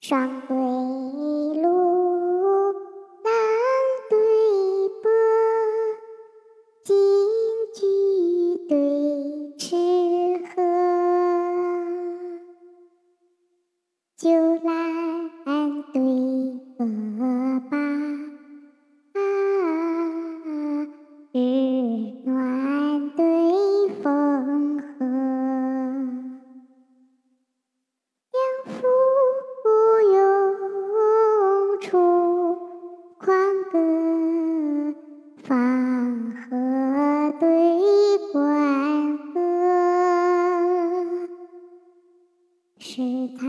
双对路，郎对波，金菊对池河，酒来石台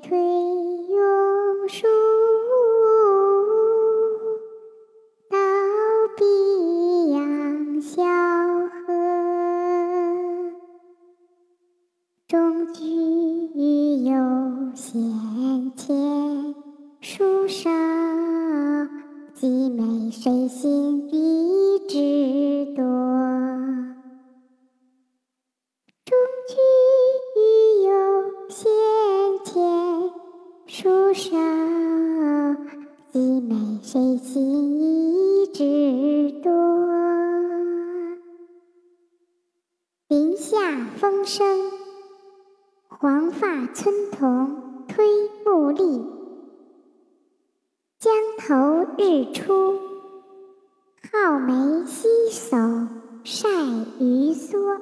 对榕树，倒逼杨小河，中居有先前树梢。鸡美水性一枝多，树梢，鸡美水性一枝多。林下风声，黄发村童推木笠。江头日出，皓眉洗手晒鱼蓑。